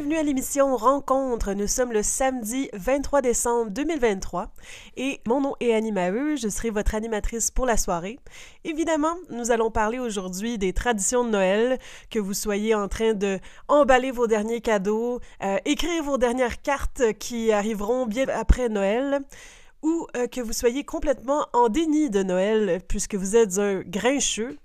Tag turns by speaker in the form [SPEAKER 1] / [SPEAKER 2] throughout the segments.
[SPEAKER 1] bienvenue à l'émission Rencontre. Nous sommes le samedi 23 décembre 2023 et mon nom est Annie Maheu, je serai votre animatrice pour la soirée. Évidemment, nous allons parler aujourd'hui des traditions de Noël, que vous soyez en train de emballer vos derniers cadeaux, euh, écrire vos dernières cartes qui arriveront bien après Noël ou euh, que vous soyez complètement en déni de Noël puisque vous êtes un grincheux,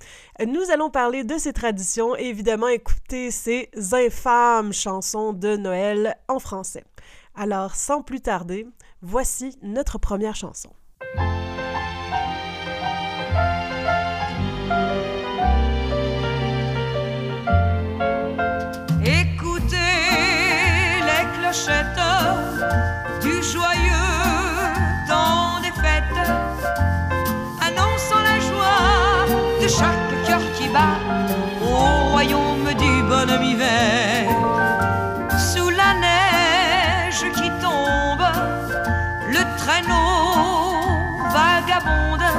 [SPEAKER 1] nous allons parler de ces traditions et évidemment écouter ces infâmes chansons de Noël en français. Alors, sans plus tarder, voici notre première chanson.
[SPEAKER 2] Écoutez les clochettes bonhomme hiver. Sous la neige qui tombe, le traîneau vagabonde,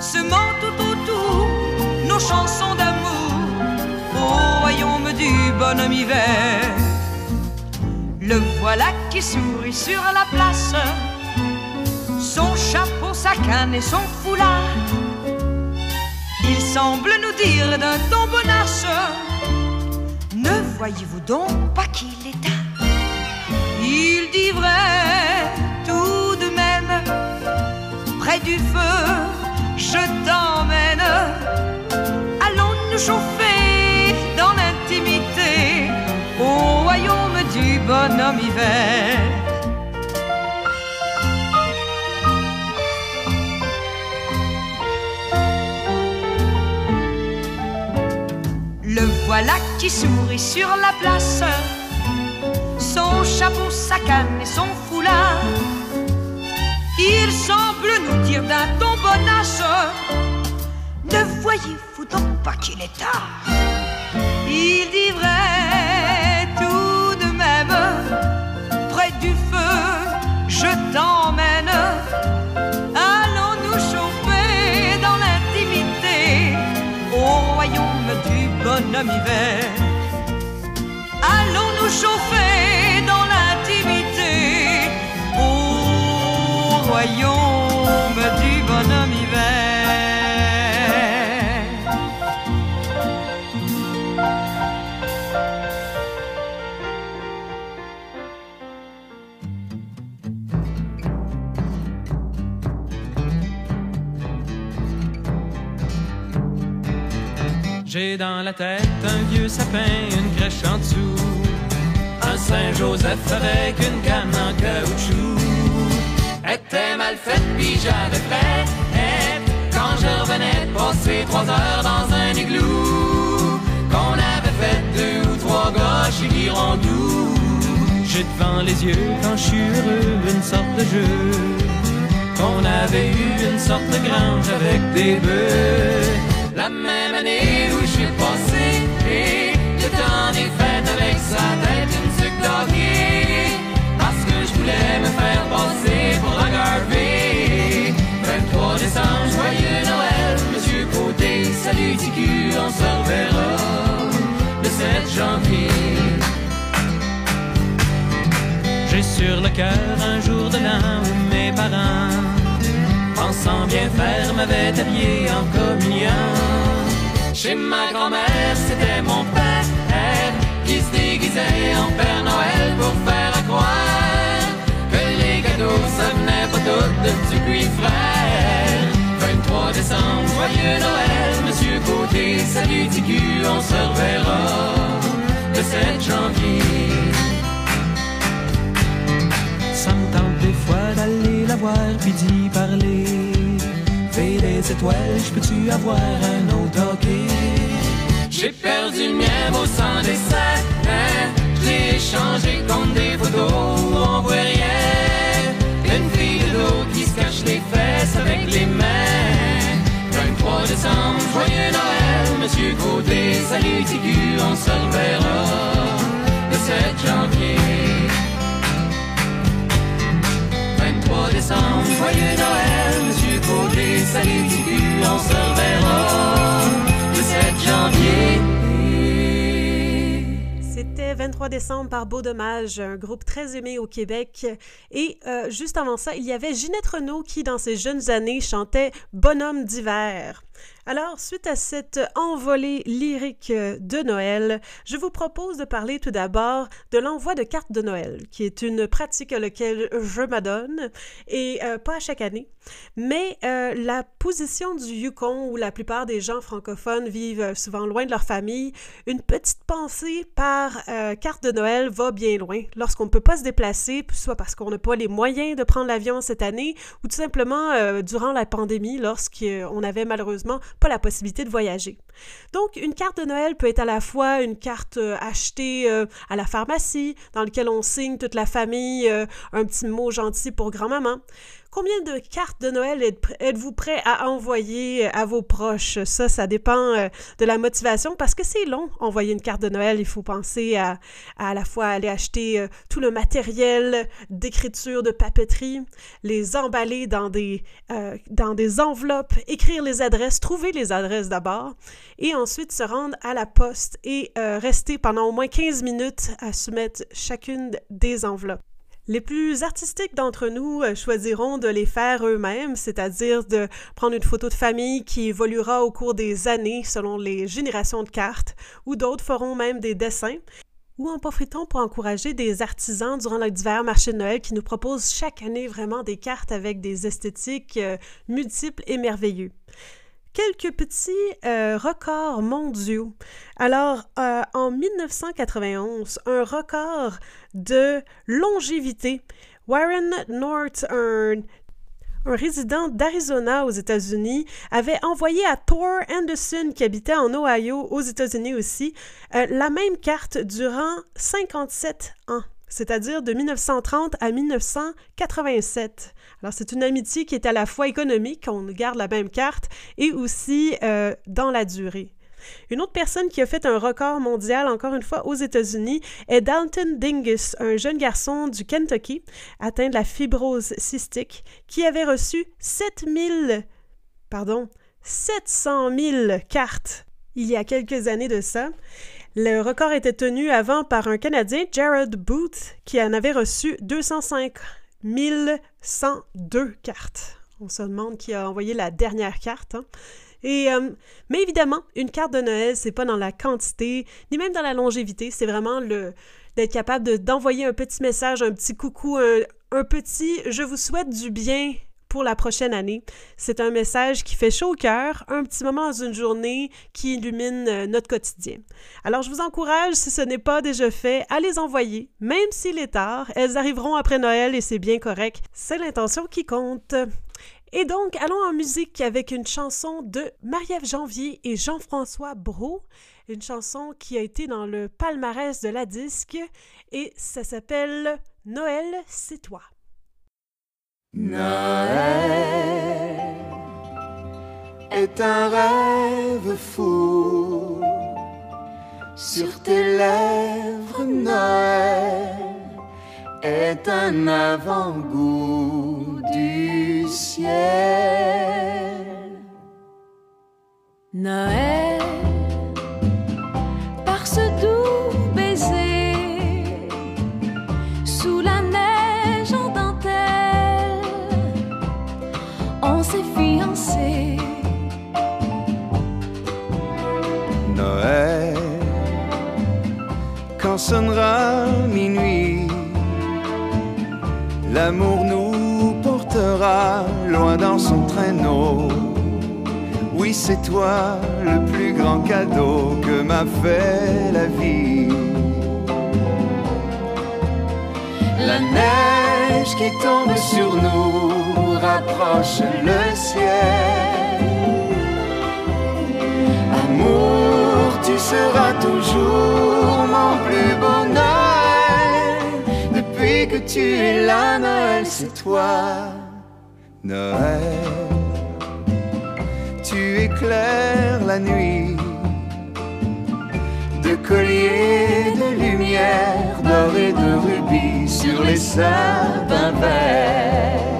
[SPEAKER 2] semant tout autour nos chansons d'amour au royaume du bonhomme hiver. Le voilà qui sourit sur la place, son chapeau, sa canne et son foulard. Il semble nous dire d'un ton bonasse, ne voyez-vous donc pas qu'il est tard Il dit vrai tout de même, près du feu, je t'emmène. Allons nous chauffer dans l'intimité au royaume du bonhomme hiver. Qui sourit sur la place, son chapeau, sa canne et son foulard. Il semble nous dire d'un ton bonasse, ne voyez-vous donc pas qu'il est tard? Il dit tout de même, près du feu, je t'emmène. Bonhomme hiver. Allons nous chauffer dans l'intimité au royaume
[SPEAKER 3] J'ai dans la tête un vieux sapin, une crèche en dessous. Un Saint-Joseph avec une canne en caoutchouc. Était mal faite, puis j'avais fait. Quand je revenais passer trois heures dans un igloo. Qu'on avait fait deux ou trois gauches et Girondou. J'ai devant les yeux quand je suis heureux une sorte de jeu. Qu'on avait eu une sorte de grange avec des bœufs. La même année Voulais me faire passer pour un Garvey 23 décembre, joyeux Noël, Monsieur Côté, salut TQ, on se reverra le 7 janvier. J'ai sur le cœur un jour de l'an où mes parents pensant bien faire, m'avait habillé en communion. Chez ma grand-mère, c'était mon père qui se déguisait en Père Noël pour faire à croire ça venait pas tout de frère. 23 décembre, joyeux Noël, Monsieur Côté, salut TQ, on se reverra le 7 janvier. Ça me tente des fois d'aller la voir puis d'y parler. Fais des étoiles, je peux-tu avoir un autre hockey? J'ai perdu le mien au sang des sacs. Je l'ai échangé des photos décembre, joyeux Noël, Monsieur Côté, salut Tigu, on se reverra le 7 janvier. 23 décembre, joyeux Noël, Monsieur Côté, salut Tigu, on se reverra le 7 janvier.
[SPEAKER 1] C'était 23 décembre par Beau Dommage, un groupe très aimé au Québec. Et euh, juste avant ça, il y avait Ginette Renault qui, dans ses jeunes années, chantait Bonhomme d'hiver. Alors, suite à cette envolée lyrique de Noël, je vous propose de parler tout d'abord de l'envoi de cartes de Noël, qui est une pratique à laquelle je m'adonne, et euh, pas à chaque année. Mais euh, la position du Yukon, où la plupart des gens francophones vivent souvent loin de leur famille, une petite pensée par euh, carte de Noël va bien loin. Lorsqu'on ne peut pas se déplacer, soit parce qu'on n'a pas les moyens de prendre l'avion cette année, ou tout simplement durant la pandémie, lorsqu'on avait malheureusement pas la possibilité de voyager. Donc, une carte de Noël peut être à la fois une carte euh, achetée euh, à la pharmacie, dans laquelle on signe toute la famille euh, un petit mot gentil pour grand-maman. Combien de cartes de Noël êtes-vous prêt à envoyer à vos proches? Ça, ça dépend euh, de la motivation parce que c'est long, envoyer une carte de Noël. Il faut penser à la fois aller acheter euh, tout le matériel d'écriture, de papeterie, les emballer dans des, euh, dans des enveloppes, écrire les adresses, trouver les adresses d'abord et ensuite se rendre à la poste et rester pendant au moins 15 minutes à soumettre chacune des enveloppes. Les plus artistiques d'entre nous euh, choisiront de les faire eux-mêmes, c'est-à-dire de prendre une photo de famille qui évoluera au cours des années selon les générations de cartes, ou d'autres feront même des dessins, ou en profitons pour encourager des artisans durant le divers marché de Noël qui nous proposent chaque année vraiment des cartes avec des esthétiques euh, multiples et merveilleux quelques petits euh, records mondiaux. Alors, euh, en 1991, un record de longévité. Warren North, un, résident d'Arizona aux États-Unis, avait envoyé à Thor Anderson, qui habitait en Ohio, aux États-Unis aussi, euh, la même carte durant 57 ans c'est-à-dire de 1930 à 1987. Alors c'est une amitié qui est à la fois économique, on garde la même carte, et aussi euh, dans la durée. Une autre personne qui a fait un record mondial, encore une fois aux États-Unis, est Dalton Dingus, un jeune garçon du Kentucky atteint de la fibrose cystique, qui avait reçu 7000, pardon, 700 000 cartes il y a quelques années de ça. Le record était tenu avant par un Canadien, Jared Booth, qui en avait reçu 205 102 cartes. On se demande qui a envoyé la dernière carte. Hein. Et, euh, mais évidemment, une carte de Noël, c'est pas dans la quantité, ni même dans la longévité, c'est vraiment le d'être capable d'envoyer un petit message, un petit coucou, un petit je vous souhaite du bien pour la prochaine année. C'est un message qui fait chaud au cœur, un petit moment dans une journée qui illumine euh, notre quotidien. Alors je vous encourage, si ce n'est pas déjà fait, à les envoyer, même s'il est tard. Elles arriveront après Noël et c'est bien correct. C'est l'intention qui compte. Et donc, allons en musique avec une chanson de Marie-Ève Janvier et Jean-François Brault, une chanson qui a été dans le palmarès de la disque et ça s'appelle Noël, c'est toi.
[SPEAKER 4] Noël est un rêve fou sur tes lèvres. Noël est un avant-goût du ciel.
[SPEAKER 5] Noël,
[SPEAKER 4] sonnera minuit, l'amour nous portera loin dans son traîneau. Oui, c'est toi le plus grand cadeau que m'a fait la vie. La neige qui tombe sur nous rapproche le ciel. Amour, tu seras toujours mon plus Noël. Depuis que tu es là, Noël, c'est toi. Noël, tu éclaires la nuit de colliers de lumière, d'or et de rubis sur les sapins verts.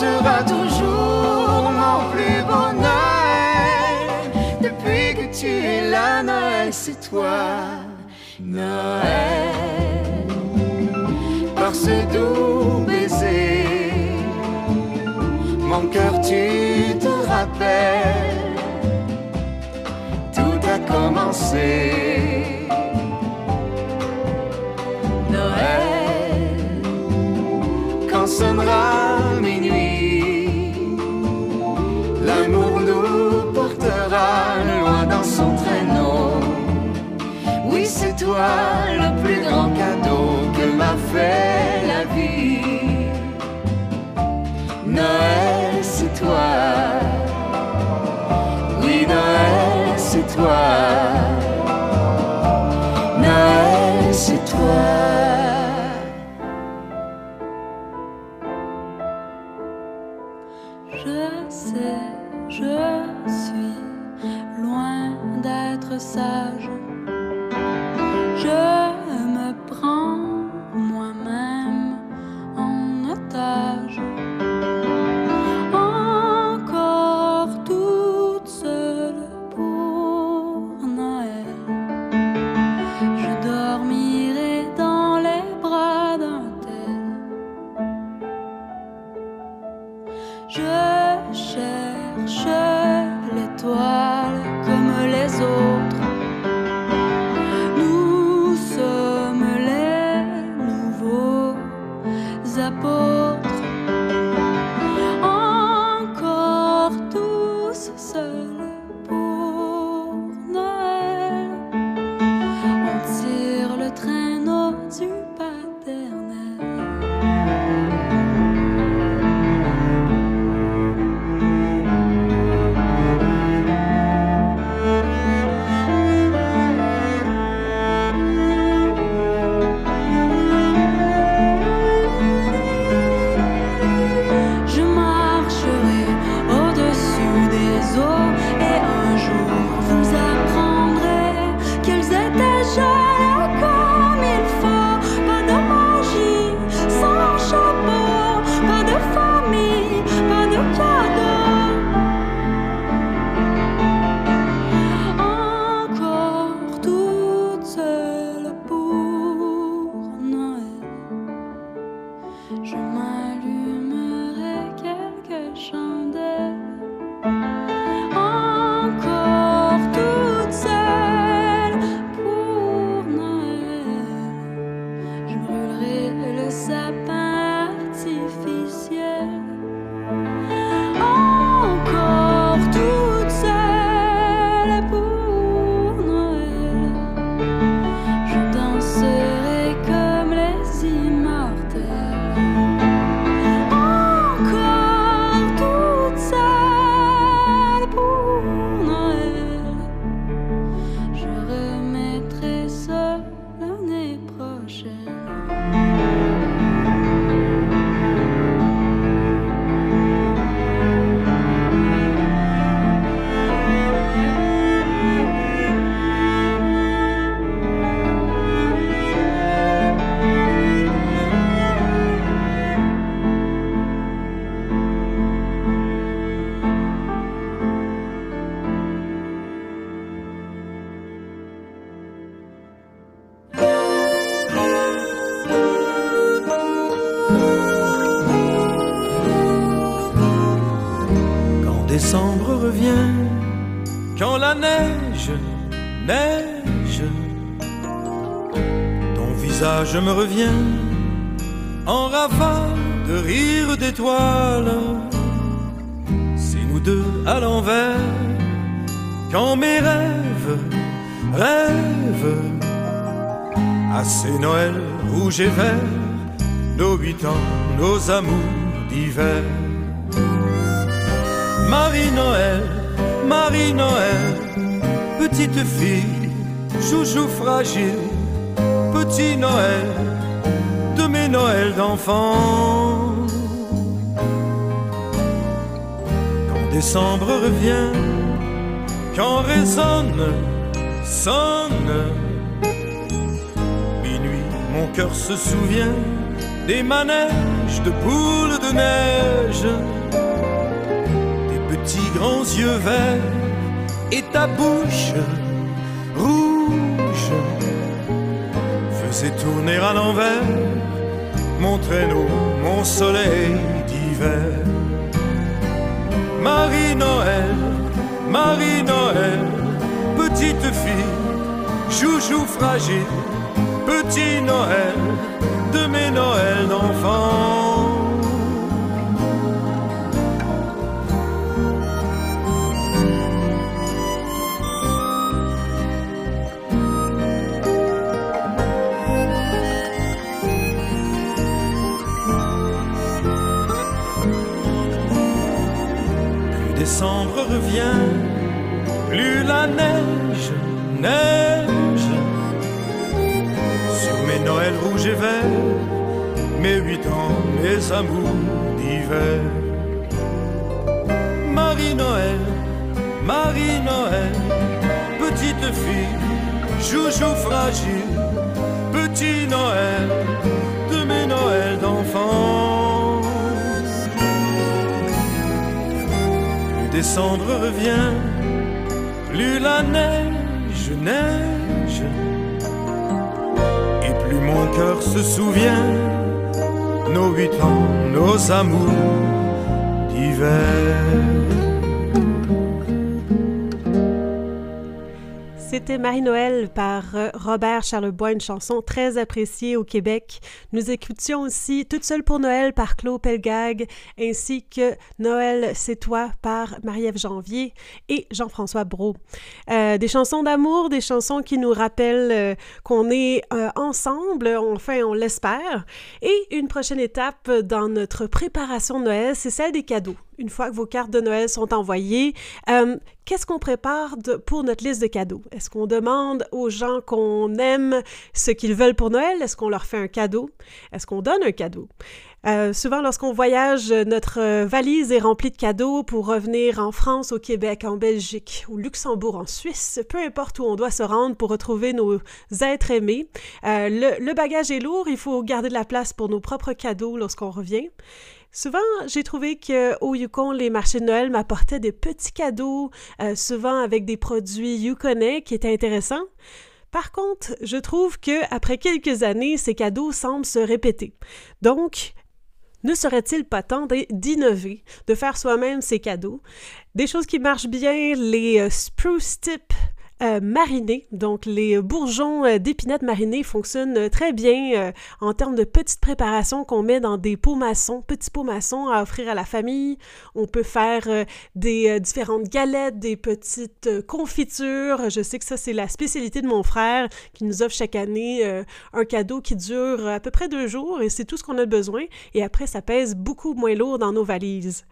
[SPEAKER 5] Seras toujours mon plus beau Noël. Depuis que tu es là, Noël, c'est toi, Noël. Par ce doux baiser, mon cœur, tu te rappelles. Tout a commencé. Noël, quand sonnera Oui, c'est toi le plus grand
[SPEAKER 6] Quand décembre revient, quand la neige neige, ton visage me revient en rafale de rire d'étoiles. C'est nous deux à l'envers, quand mes rêves rêvent. À ces Noëls rouges et verts, nos huit ans, nos amours d'hiver. Marie-Noël, Marie-Noël, petite fille, chouchou fragile, petit Noël, de mes Noëls d'enfant. Quand décembre revient, quand résonne sonne. Minuit, mon cœur se souvient des manèges de boules de neige, des petits grands yeux verts et ta bouche rouge faisait tourner à l'envers mon traîneau, mon soleil d'hiver. Marie-Noël, Marie-Noël, petite fille, joujou fragile, petit Noël de mes Noëls d'enfants. Plus décembre revient, plus la neige, neige Et verts, mes huit ans, mes amours d'hiver. Marie-Noël, Marie-Noël, petite fille, joujou fragile, petit Noël de mes Noëls d'enfants. Plus décembre revient, plus la neige neige, mon cœur se souvient nos huit ans, nos amours d'hiver.
[SPEAKER 1] C'était Marie-Noël par euh, Robert Charlebois, une chanson très appréciée au Québec. Nous écoutions aussi Toute seule pour Noël par Claude Pelgag, ainsi que Noël, c'est toi par Marie-Ève Janvier et Jean-François Brault. Euh, des chansons d'amour, des chansons qui nous rappellent euh, qu'on est ensemble, enfin on l'espère. Et une prochaine étape dans notre préparation de Noël, c'est celle des cadeaux une fois que vos cartes de Noël sont envoyées, euh, qu'est-ce qu'on prépare pour notre liste de cadeaux? Est-ce qu'on demande aux gens qu'on aime ce qu'ils veulent pour Noël? Est-ce qu'on leur fait un cadeau? Est-ce qu'on donne un cadeau? Euh, souvent, lorsqu'on voyage, notre euh, valise est remplie de cadeaux pour revenir en France, au Québec, en Belgique, au Luxembourg, en Suisse, peu importe où on doit se rendre pour retrouver nos êtres aimés. Le, le bagage est lourd, il faut garder de la place pour nos propres cadeaux lorsqu'on revient. Souvent, j'ai trouvé qu'au Yukon, les marchés de Noël m'apportaient des petits cadeaux, euh, souvent avec des produits yukonais qui étaient intéressants. Par contre, je trouve que après quelques années, ces cadeaux semblent se répéter. Donc, ne serait-il pas temps d'innover, de faire soi-même ces cadeaux? Des choses qui marchent bien, les euh, spruce tip euh, marinés. Donc, les bourgeons euh, d'épinettes marinés fonctionnent euh, très bien euh, en termes de petites préparations qu'on met dans des pots maçons, petits pots maçons à offrir à la famille. On peut faire des différentes galettes, des petites confitures. Je sais que ça, c'est la spécialité de mon frère qui nous offre chaque année un cadeau qui dure à peu près deux jours et c'est tout ce qu'on a besoin. Et après, ça pèse beaucoup moins lourd dans nos valises.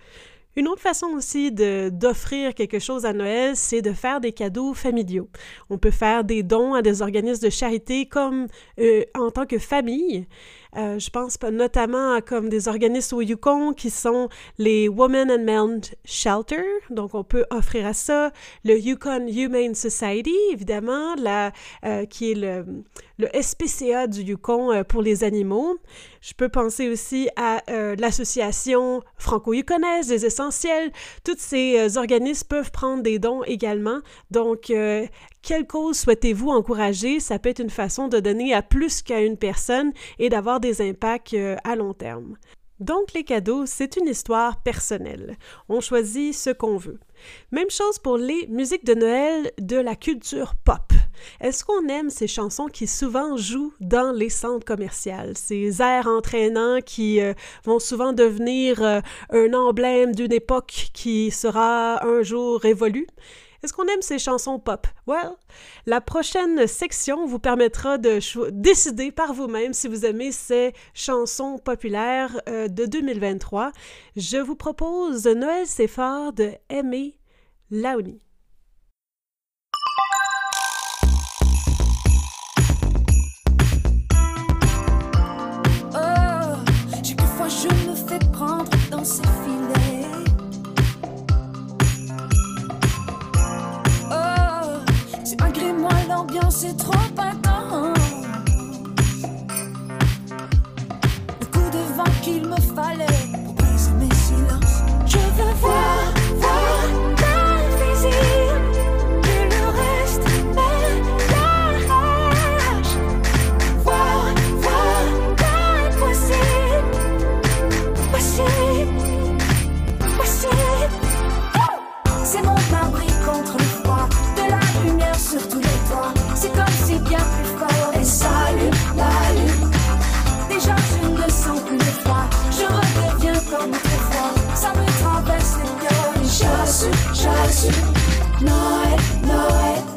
[SPEAKER 1] Une autre façon aussi d'offrir quelque chose à Noël, c'est de faire des cadeaux familiaux. On peut faire des dons à des organismes de charité comme euh, en tant que famille. Euh, je pense notamment à comme des organismes au Yukon qui sont les Women and Men Shelter, donc on peut offrir à ça. Le Yukon Humane Society, évidemment, la, euh, qui est le, le SPCA du Yukon euh, pour les animaux. Je peux penser aussi à euh, l'association franco-yukonaise des essentiels. Tous ces euh, organismes peuvent prendre des dons également. Donc, euh, quelle cause souhaitez-vous encourager? Ça peut être une façon de donner à plus qu'à une personne et d'avoir des impacts euh, à long terme. Donc, les cadeaux, c'est une histoire personnelle. On choisit ce qu'on veut. Même chose pour les musiques de Noël de la culture pop. Est-ce qu'on aime ces chansons qui souvent jouent dans les centres commerciaux? Ces airs entraînants qui euh, vont souvent devenir euh, un emblème d'une époque qui sera un jour révolue? Est-ce qu'on aime ces chansons pop? Well, la prochaine section vous permettra de décider par vous-même si vous aimez ces chansons populaires euh, de 2023. Je vous propose Noël c'est fort de Aimé Laoni.
[SPEAKER 7] c'est
[SPEAKER 8] trop intense. Le coup de vent qu'il me fallait pour briser mes silences. Je veux voir. night, night.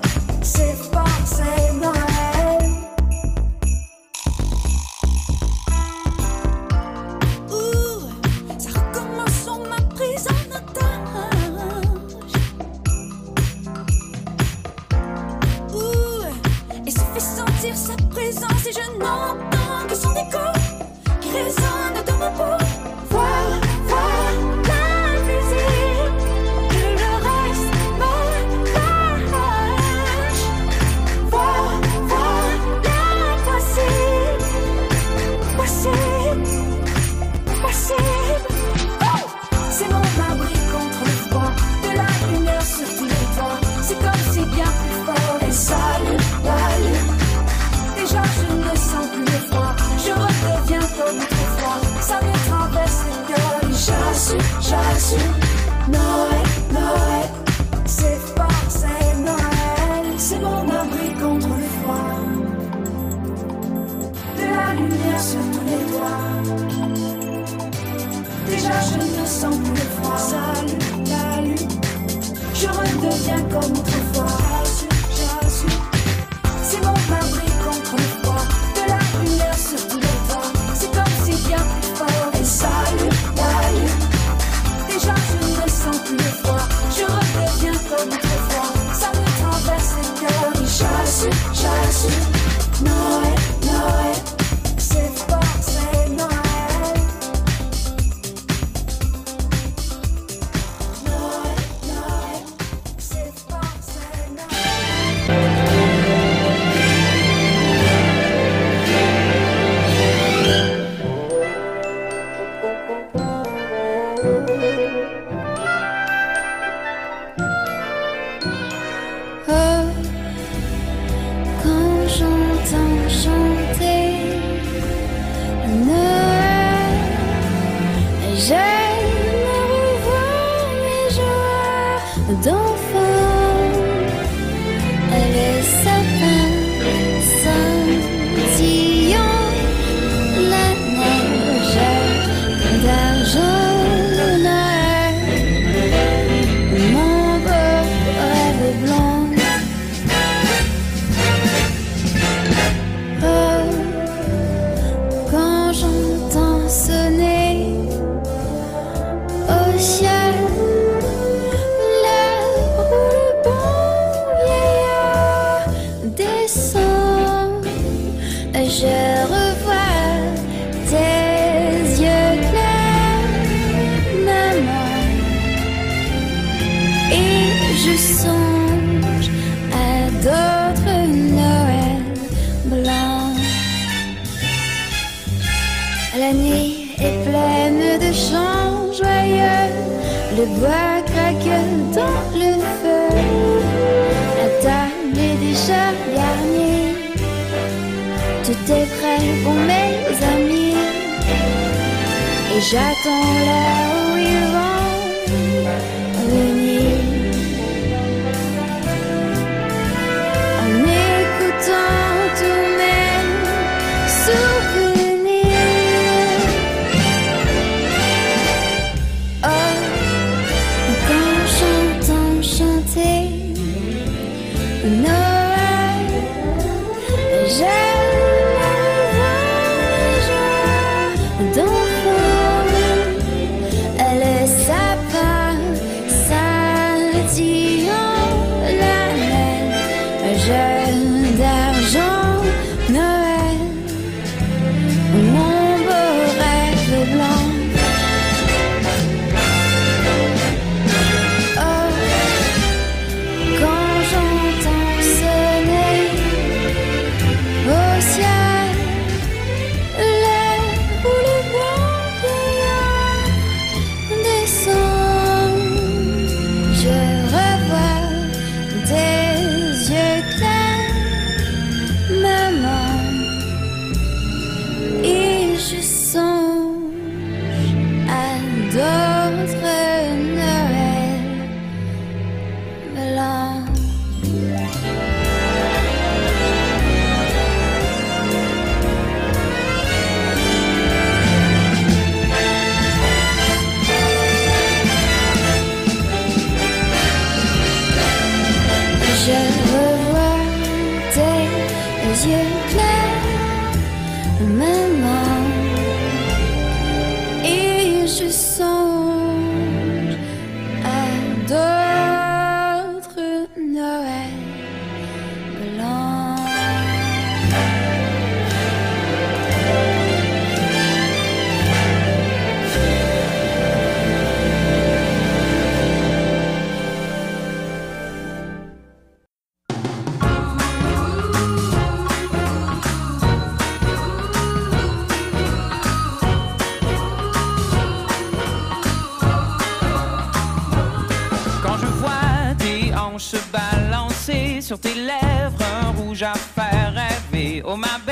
[SPEAKER 9] Oh
[SPEAKER 10] ma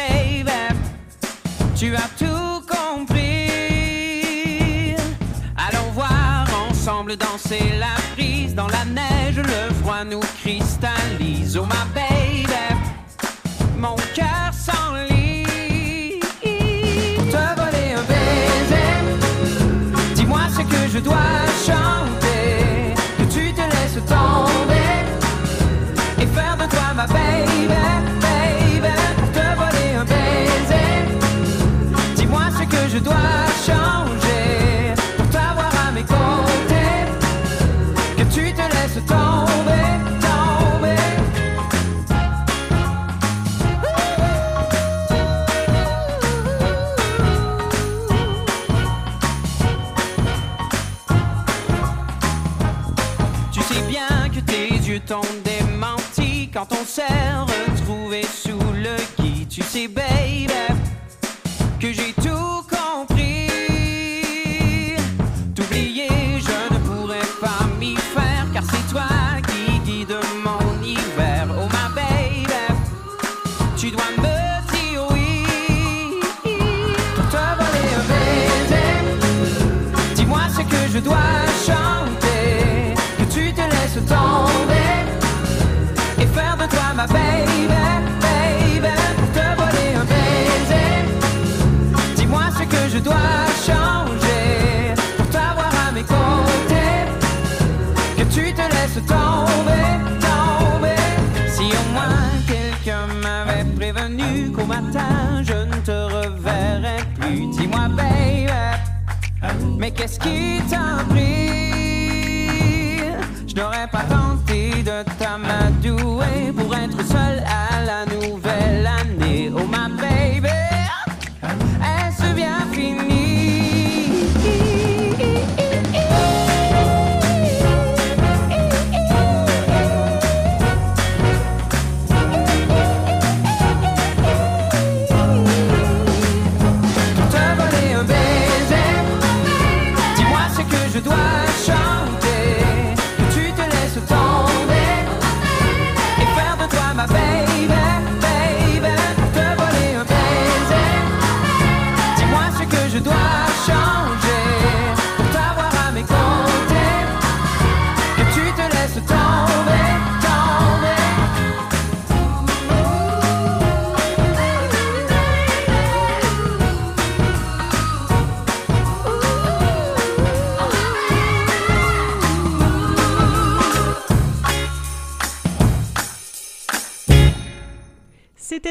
[SPEAKER 10] je dois Mais qu'est-ce qui t'a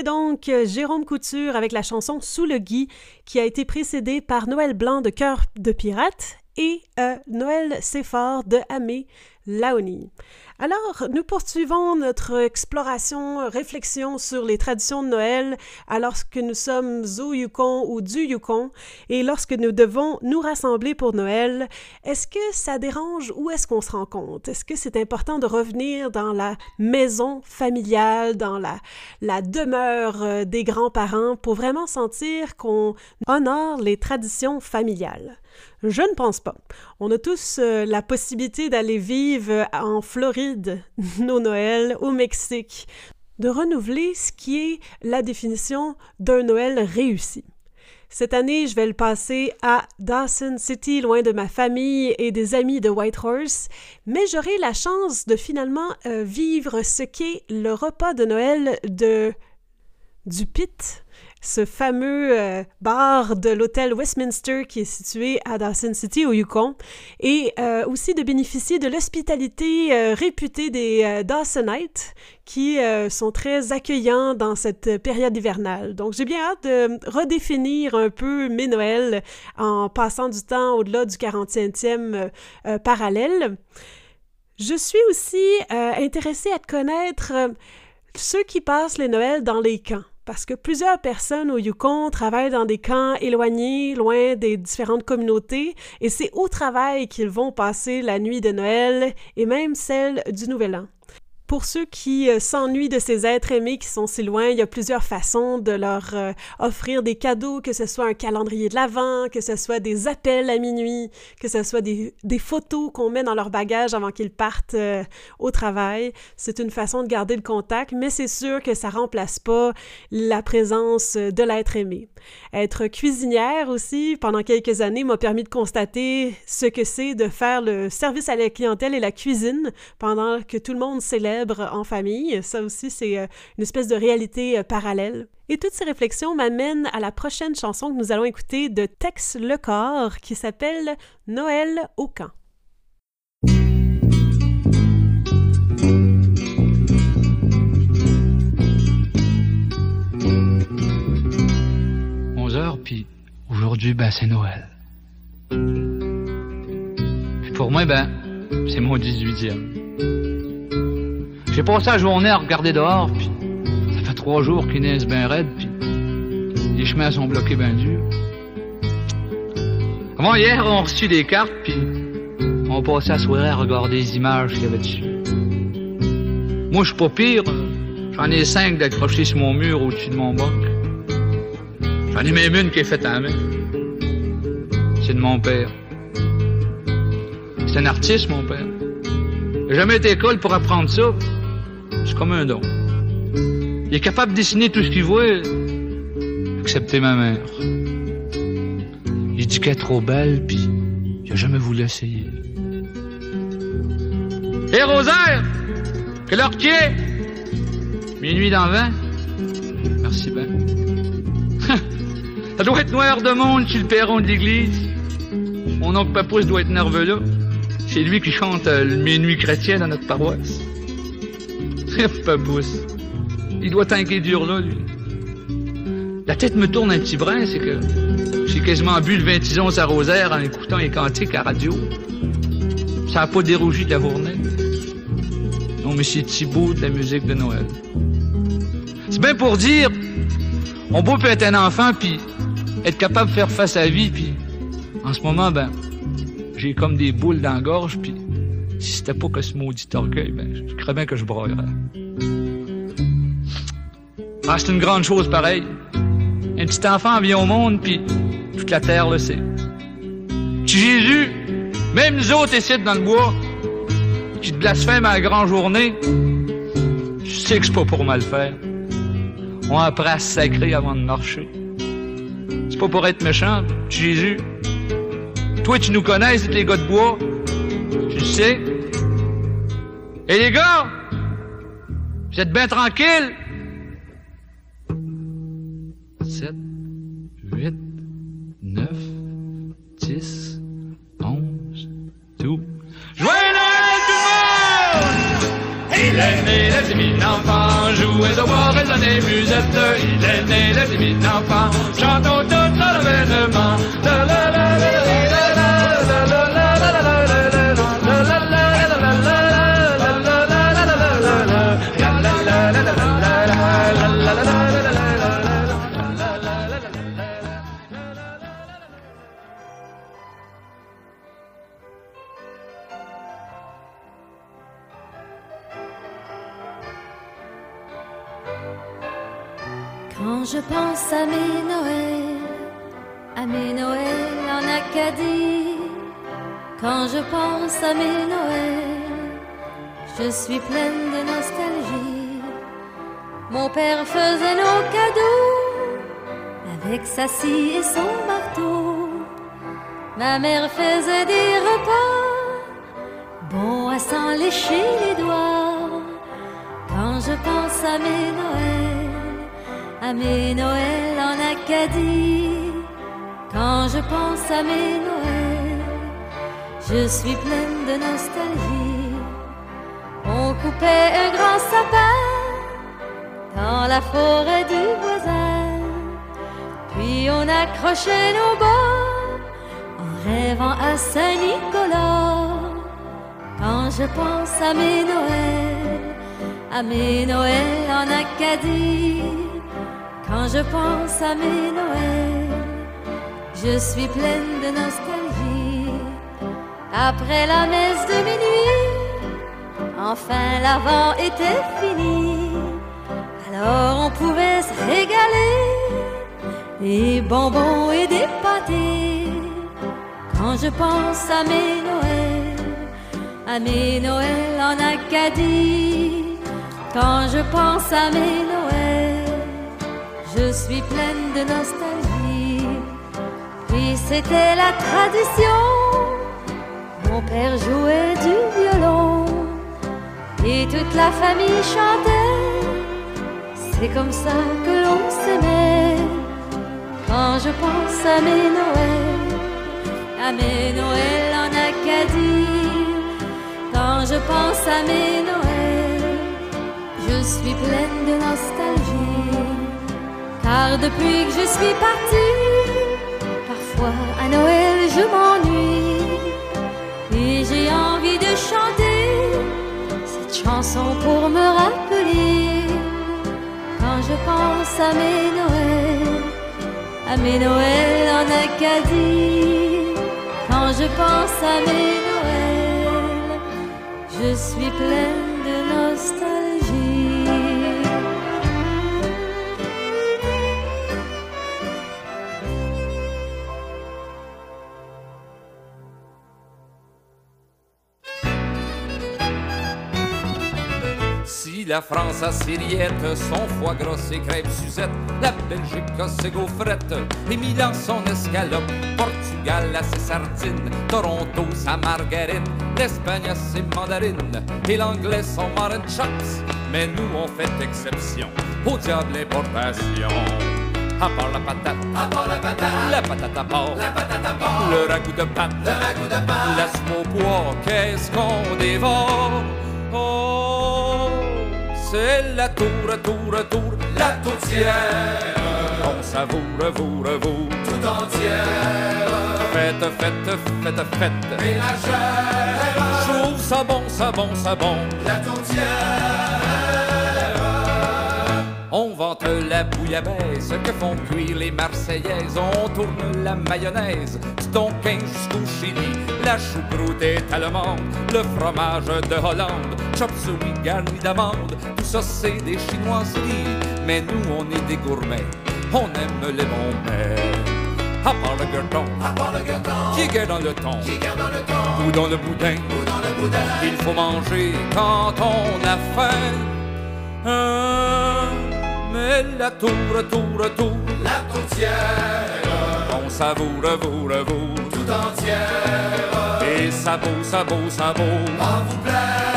[SPEAKER 1] donc euh, Jérôme Couture avec la chanson Sous le gui qui a été précédée par Noël Blanc de Cœur de Pirate et euh, Noël Séphard de Amé Laoni. Alors, nous poursuivons notre exploration, euh, réflexion sur les traditions de Noël alors que nous sommes au Yukon ou du Yukon et lorsque nous devons nous rassembler pour Noël, est-ce que ça dérange ou est-ce qu'on se rend compte? Est-ce que c'est important de revenir dans la maison familiale, dans la, demeure euh, des grands-parents pour vraiment sentir qu'on honore les traditions familiales? Je ne pense pas. On a tous euh, la possibilité d'aller vivre euh, en Floride nos Noëls, au Mexique, de renouveler ce qui est la définition d'un Noël réussi. Cette année, je vais le passer à Dawson City, loin de ma famille et des amis de Whitehorse, mais j'aurai la chance de finalement euh, vivre ce qu'est le repas de Noël de du Pit, ce fameux euh, bar de l'hôtel Westminster qui est situé à Dawson City au Yukon et euh, aussi de bénéficier de l'hospitalité euh, réputée des Dawsonites qui sont très accueillants dans cette période hivernale. Donc j'ai bien hâte de redéfinir un peu mes Noëls en passant du temps au-delà du 40e parallèle. Je suis aussi intéressée à connaître ceux qui passent les Noëls dans les camps parce que plusieurs personnes au Yukon travaillent dans des camps éloignés, loin des différentes communautés, et c'est au travail qu'ils vont passer la nuit de Noël et même celle du Nouvel An. Pour ceux qui euh, s'ennuient de ces êtres aimés qui sont si loin, il y a plusieurs façons de leur euh, offrir des cadeaux, que ce soit un calendrier de l'Avent, que ce soit des appels à minuit, que ce soit des, photos qu'on met dans leur bagage avant qu'ils partent euh, au travail. C'est une façon de garder le contact, mais c'est sûr que ça remplace pas la présence de l'être aimé. Être cuisinière aussi, pendant quelques années, m'a permis de constater ce que c'est de faire le service à la clientèle et la cuisine pendant que tout le monde en famille. Ça aussi, c'est euh, une espèce de réalité euh, parallèle. Et toutes ces réflexions m'amènent à la prochaine chanson que nous allons écouter de Tex Lecor qui s'appelle Noël au camp.
[SPEAKER 11] puis aujourd'hui, ben, c'est Noël. Puis pour moi, ben, c'est mon 18e. J'ai passé la journée à regarder dehors, puis ça fait trois jours qu'il neige bien raide, puis les chemins sont bloqués bien durs. Avant hier, on a reçu des cartes, puis on passé la soirée à regarder les images qu'il y avait dessus. Moi, je suis pas pire. J'en ai cinq d'accrochés sur mon mur au-dessus de mon bac. J'en ai même une qui est faite à main. C'est de mon père. C'est un artiste, mon père. J'ai jamais été à l'école pour apprendre ça. C'est comme un don. Il est capable de dessiner tout ce qu'il voit, excepté ma mère. Il dit qu'elle est trop belle, puis il a jamais voulu essayer. Hé, Rosaire! Quelle heure qui est? Minuit dans vingt? Merci ben. Ça doit être noir de monde sur le perron de l'église. Mon oncle Papousse doit être nerveux là. C'est lui qui chante euh, le minuit chrétien dans notre paroisse. Il doit tanker dur là, lui. La tête me tourne un petit brin, c'est que j'ai quasiment bu le 20 onces à Rosaire en écoutant les cantiques à radio. Ça n'a pas dérougi de la journée. Non, mais c'est Thibault de la musique de Noël. C'est bien pour dire, on peut être un enfant, puis être capable de faire face à la vie, puis en ce moment, ben, j'ai comme des boules dans la gorge, puis si c'était pas que ce maudit orgueil, ben, je crains bien que je broyerais. Ah, c'est une grande chose pareille. Un petit enfant vient au monde, puis toute la terre le sait. Jésus, même nous autres ici dans le bois, qui te blasphème à la grande journée, je sais que c'est pas pour mal faire. On apprend à se sacrer avant de marcher. C'est pas pour être méchant, Jésus. Toi, tu nous connais, c'est les gars de bois. Tu sais. Et les gars, vous êtes bien tranquilles? 7, 8, 9, 10, 11, 12. Joyeux Noël tout le monde! Il est né le petit enfant, jouez au bois, résonnez musette. Il est né le petit enfant, chantons tout l'événement. La la
[SPEAKER 12] à mes Noëls, à mes Noëls en Acadie, quand je pense à mes Noëls, je suis pleine de nostalgie. Mon père faisait nos cadeaux avec sa scie et son marteau. Ma mère faisait des repas bons à s'en lécher les doigts. Quand je pense à mes Noëls, à mes Noëls en Acadie. Quand je pense à mes Noëls, je suis pleine de nostalgie. On coupait un grand sapin dans la forêt du voisin, puis on accrochait nos bords en rêvant à Saint-Nicolas. Quand je pense à mes Noëls, à mes Noëls en Acadie, quand je pense à mes Noëls, je suis pleine de nostalgie. Après la messe de minuit, enfin l'avant était fini. Alors on pouvait se régaler, des bonbons et des pâtés. Quand je pense à mes Noëls, à mes Noëls en Acadie, quand je pense à mes Noëls, je suis pleine de nostalgie. Puis c'était la tradition, mon père jouait du violon et toute la famille chantait. C'est comme ça que l'on s'aimait. Quand je pense à mes Noëls, à mes Noëls en Acadie, quand je pense à mes Noëls, je suis pleine de nostalgie. Car depuis que je suis partie, parfois à Noël je m'ennuie. Et j'ai envie de chanter cette chanson pour me rappeler. Quand je pense à mes Noëls, à mes Noëls en Acadie, quand je pense à mes Noëls, je suis pleine
[SPEAKER 13] la France a ses rillettes, son foie gras, ses crêpes Suzette, la Belgique a ses gaufrettes, et Milan son escalope, Portugal a ses sardines, Toronto sa margarine, l'Espagne a ses mandarines, et l'anglais son martin chops. Mais nous on fait exception au diable importation. À part la patate, à part la patate, la patate à part, la patate à part, le ragoût de pâte, le ragoût de pâte, poids, qu'est-ce qu'on dévore? Oh, c'est la tour, tour, tour, la tourtière. On savoure, vous, vous, tout entière. Faites, faites, faites, faites. Ménagère. Je trouve ça bon, ça bon, ça bon. La tourtière. La bouillabaisse que font cuire les Marseillaises. On tourne la mayonnaise du Tonkin jusqu'au Chili. La choucroute est allemande, le fromage de Hollande. Chop suey garni d'amande, tout ça c'est des chinoiseries. Mais nous on est des gourmets, on aime les bons mets. À part le gueuleton, à part le gueuleton, qui est dans le thon, qui dans le thon, ou dans le boudin, ou dans le boudin. Il faut manger quand on a faim. Hein, la tour, tour, tour, la tourtière, on savoure, vous, vous, tout entière. Et ça beau, ça beau, ça beau, à vous plaire.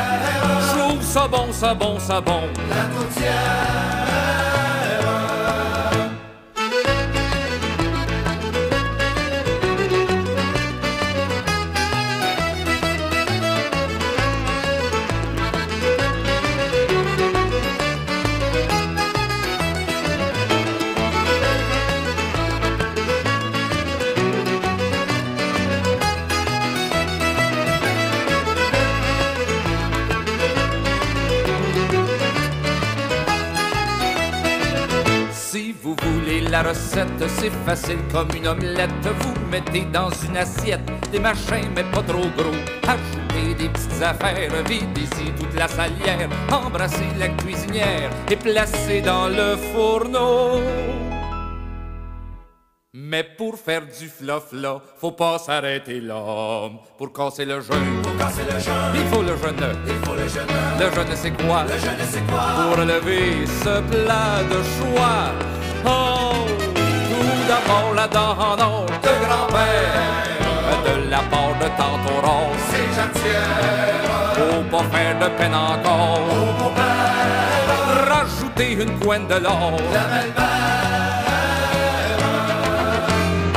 [SPEAKER 13] Je trouve ça bon, ça bon, ça bon, la tourtière. C'est facile comme une omelette. Vous mettez dans une assiette des machins, mais pas trop gros. Ajoutez des petites affaires, videz-y toute la salière. Embrassez la cuisinière et placez dans le fourneau. Mais pour faire du fluff là, faut pas s'arrêter là. Pour casser le jeûne, pour casser le jeûne, il faut le jeûne, il faut le jeûne. Le jeûne c'est quoi? Le jeûne c'est quoi? Pour relever ce plat de choix. Oh, d'abord la dent d'or de grand-père, de la part de tante Aurore, c'est jatière. Faut pas faire de peine encore. Rajoutez
[SPEAKER 6] chanter une couenne de l'or. La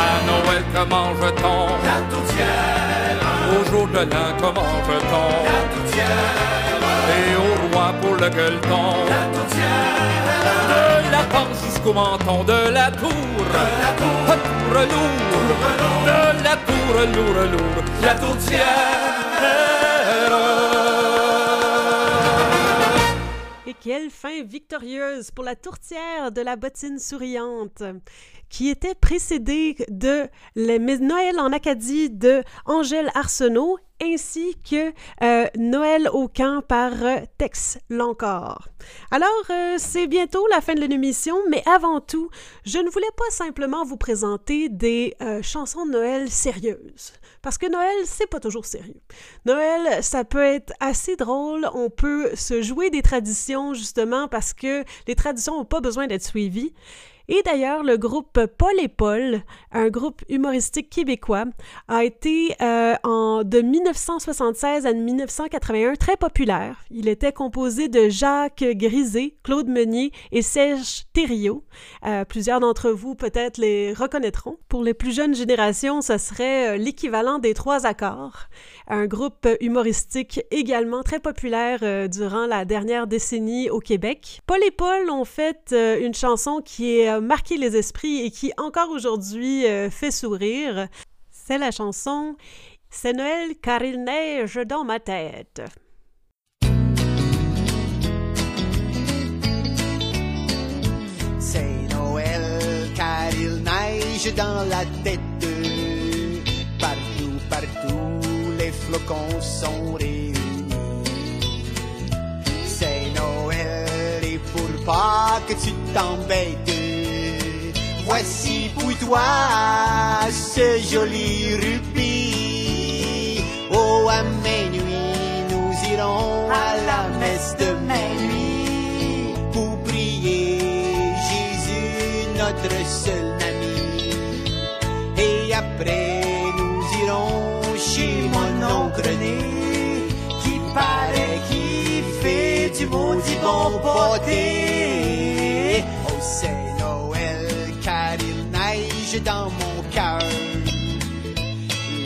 [SPEAKER 6] À Noël, comment je-t-on?
[SPEAKER 13] La tourtière.
[SPEAKER 6] Au jour de l'an, comment je-t-on?
[SPEAKER 13] La tourtière.
[SPEAKER 6] Et au roi pour le gueuleton.
[SPEAKER 13] La tourtière.
[SPEAKER 6] De la panse jusqu'au menton, de la tour.
[SPEAKER 13] De la tour.
[SPEAKER 6] Tour lourd. De la tour lourd, lourd.
[SPEAKER 13] La tourtière.
[SPEAKER 1] Et quelle fin victorieuse pour la tourtière de la bottine souriante, qui était précédée de le Noël en Acadie de Angèle Arsenault ainsi que euh, Noël au camp par euh, Tex Lancor. Alors, euh, c'est bientôt la fin de l'émission, mais avant tout, je ne voulais pas simplement vous présenter des chansons de Noël sérieuses. Parce que Noël, c'est pas toujours sérieux. Noël, ça peut être assez drôle. On peut se jouer des traditions, justement, parce que les traditions n'ont pas besoin d'être suivies. Et d'ailleurs, le groupe Paul et Paul, un groupe humoristique québécois, a été euh, en, de 1976 à 1981 très populaire. Il était composé de Jacques Grisé, Claude Meunier et Serge Thériault. Euh, plusieurs d'entre vous peut-être les reconnaîtront. Pour les plus jeunes générations, ce serait euh, l'équivalent des trois accords. Un groupe humoristique également très populaire durant la dernière décennie au Québec. Paul et Paul ont fait une chanson qui marqué les esprits et qui encore aujourd'hui euh, fait sourire. C'est la chanson C'est Noël car il neige dans ma tête.
[SPEAKER 14] C'est Noël car il neige dans la tête. Partout, partout, les flocons sont réunis. C'est Noël et pour pas que tu t'embêtes, voici pour toi ce joli rubis. Oh, à minuit, nous irons à la messe de minuit pour prier Jésus, notre seul ami. Et après, nous irons chez mon oncle Né, qui paraît qu'il fait du maudit bon pâté. Dans mon cœur.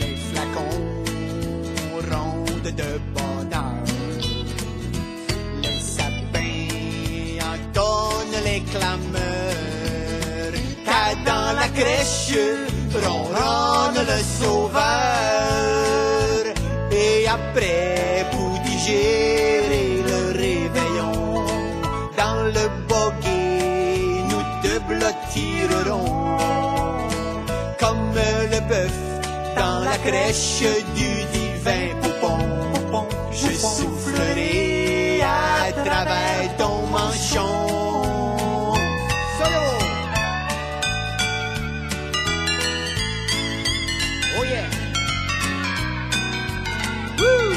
[SPEAKER 14] Les flacons rondent de bonheur. Les sapins entonnent les clameurs. Car dans la crèche ronronne le sauveur. Et après, digérer dans la crèche du divin poupon. poupon. Je soufflerai à travers ton manchon. Solo! Oh yeah! Woo!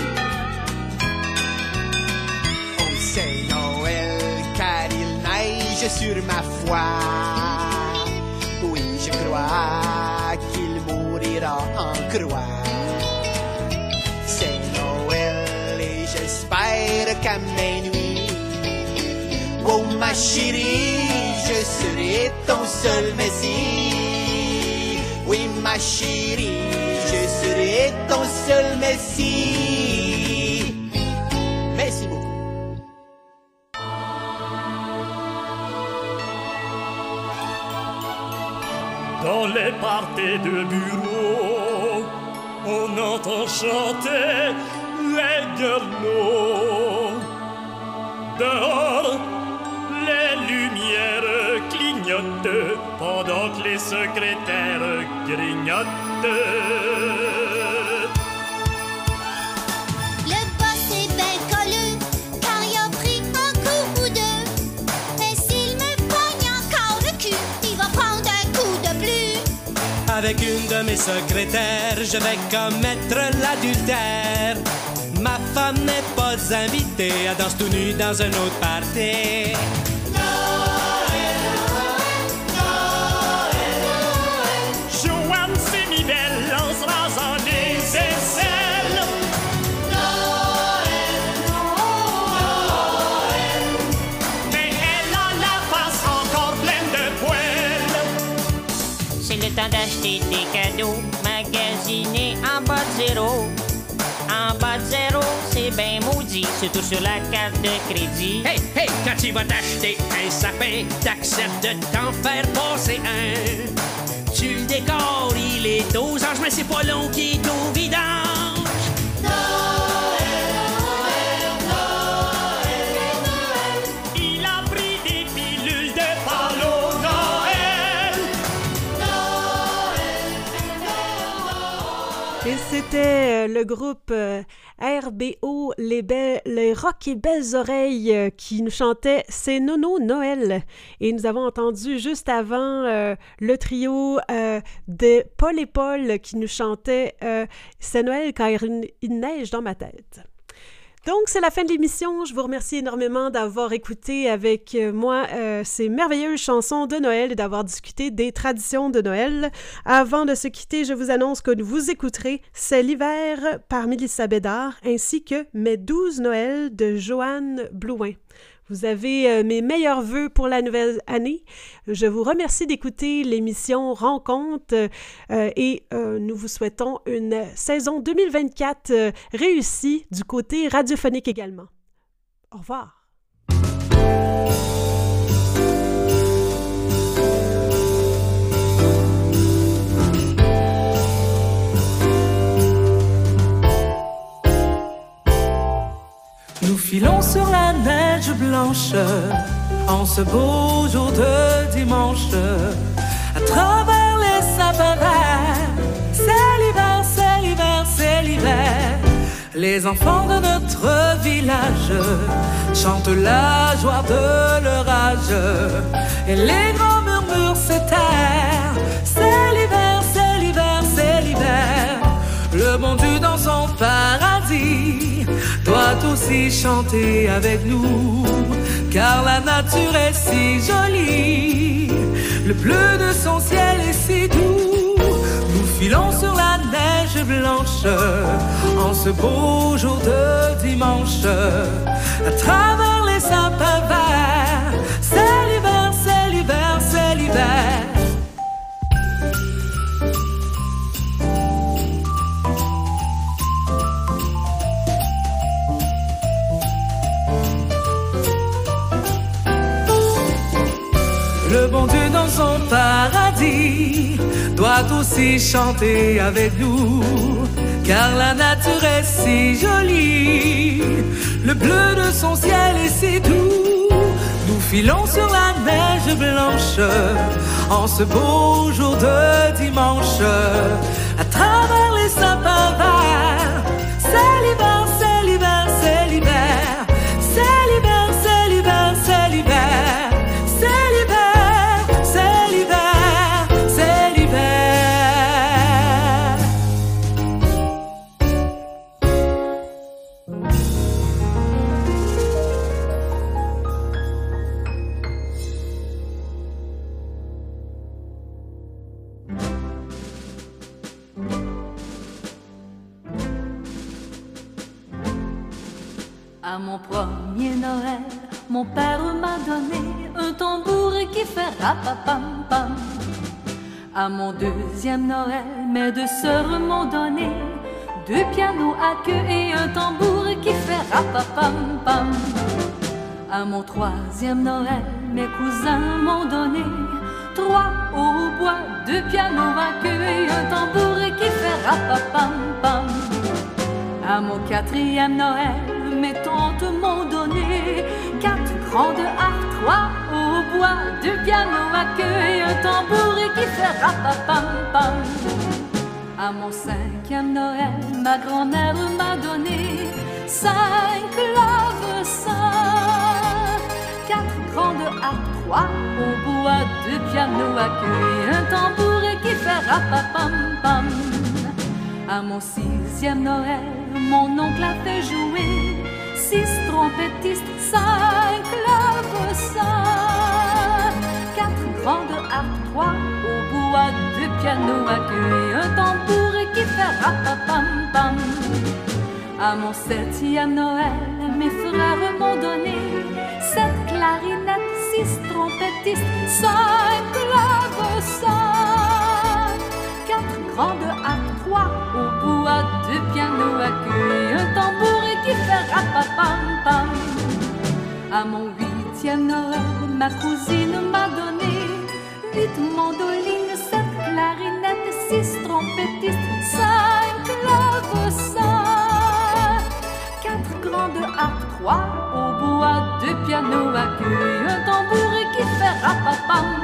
[SPEAKER 14] Oh, c'est Noël car il neige sur ma foi. En croix. C'est Noël et j'espère qu'à minuit, oh ma chérie, je serai ton seul messie. Oui, ma chérie, je serai ton seul messie. Merci beaucoup.
[SPEAKER 15] Dans les parties de bureau, entend chanter les gueulots. Dehors, les lumières clignotent pendant que les secrétaires grignotent.
[SPEAKER 16] Avec une de mes secrétaires, je vais commettre l'adultère. Ma femme n'est pas invitée à danser tout nu dans un autre party.
[SPEAKER 17] D'acheter des cadeaux. Magasiner en bas de zéro. En bas de zéro, c'est bien maudit, surtout sur la carte de crédit.
[SPEAKER 16] Hey, hey, quand tu vas t'acheter un sapin, t'acceptes de t'en faire passer un. Tu le décores, il est aux anges, mais c'est pas long qu'il est au vidange.
[SPEAKER 1] C'était euh, le groupe euh, RBO, les, belles, les Rock et Belles Oreilles, euh, qui nous chantait C'est Nono Noël. Et nous avons entendu juste avant le trio de Paul et Paul qui nous chantait C'est Noël quand il neige dans ma tête. Donc, c'est la fin de l'émission. Je vous remercie énormément d'avoir écouté avec euh, moi euh, ces merveilleuses chansons de Noël et d'avoir discuté des traditions de Noël. Avant de se quitter, je vous annonce que vous écouterez C'est l'hiver par Mélissa Bédard ainsi que Mes douze Noëls de Joanne Blouin. Vous avez euh, mes meilleurs voeux pour la nouvelle année. Je vous remercie d'écouter l'émission Rencontre euh, et euh, nous vous souhaitons une saison 2024 euh, réussie du côté radiophonique également. Au revoir.
[SPEAKER 18] Nous filons sur la neige blanche en ce beau jour de dimanche à travers les sapins. C'est l'hiver, c'est l'hiver, c'est l'hiver. Les enfants de notre village chantent la joie de leur âge et les grands murmures se tairent. C'est l'hiver, c'est l'hiver, c'est l'hiver. Le bon Dieu dans son paradis aussi chanter avec nous, car la nature est si jolie, le bleu de son ciel est si doux. Nous filons sur la neige blanche en ce beau jour de dimanche, à travers les sapins verts. Paradis. Doit aussi chanter avec nous, car la nature est si jolie, le bleu de son ciel est si doux. Nous filons sur la neige blanche en ce beau jour de dimanche, à travers les sapins
[SPEAKER 7] À mon deuxième Noël, mes deux sœurs m'ont donné deux pianos à queue et un tambour qui fait rapapam pam. À mon troisième Noël, mes cousins m'ont donné trois hautbois, deux pianos à queue et un tambour qui fait rapapam pam. À mon quatrième Noël, mes tantes m'ont donné quatre grandes harpes, trois bois, à queue et un tambour qui fait rapapam pam. À mon cinquième Noël, ma grand-mère m'a donné cinq clavecins, quatre grandes harpes, trois au bois, à queue et un tambour qui fait rapapam pam. À mon sixième Noël, mon oncle a fait jouer six trompettistes, cinq clavecins, quatre grandes harpes, trois au bois, à queue et un tambour qui fait rapapam pam. À mon septième Noël, mes frères m'ont donné sept clarinettes, six trompettistes, cinq clavecins de harpe, trois au bois, à queue et un tambour qui fait rapapam pam. À mon huitième Noël, ma cousine m'a donné huit mandolines, sept clarinettes, six trompettistes, cinq clavecins, quatre grandes harpes, trois au bois, deux pianos à queue un tambour qui fait rapapam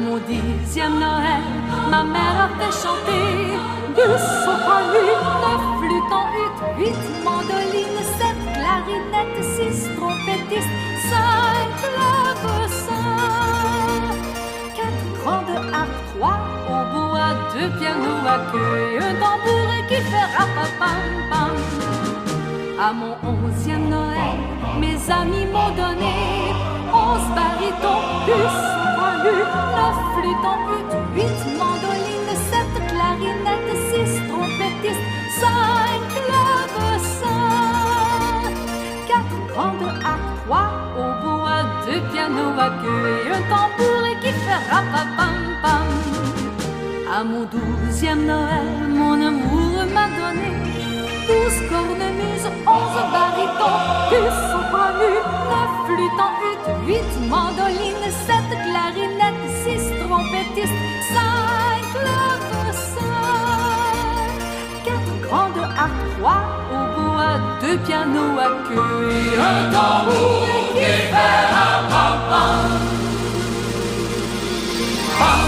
[SPEAKER 7] mon dixième Noël, ma mère a fait chanter deux sopranuits, neuf flûtes en huit, huit mandolines, sept clarinettes, six trompettistes, cinq clavecins, quatre grandes harpes, trois au bois, deux pianos à queue un tambour qui fait rapapam pam. À mon onzième Noël, mes amis m'ont donné onze barytons, plus sopranuts, neuf flûtes en huit, mandolines, sept clarinettes, six trompettistes, cinq clavecins, quatre grandes harpes, trois au bois, deux pianos à queue et un tambour qui fait rapapam pam. À mon douzième Noël, mon amour m'a donné douze cornemuses, onze barytons, plus sopranuts, neuf flûtes en huit, huit mandolines, cinq clavecins, quatre grandes harpes, trois au bois, deux pianos à queue un tambour qui fait rapapam. Pam,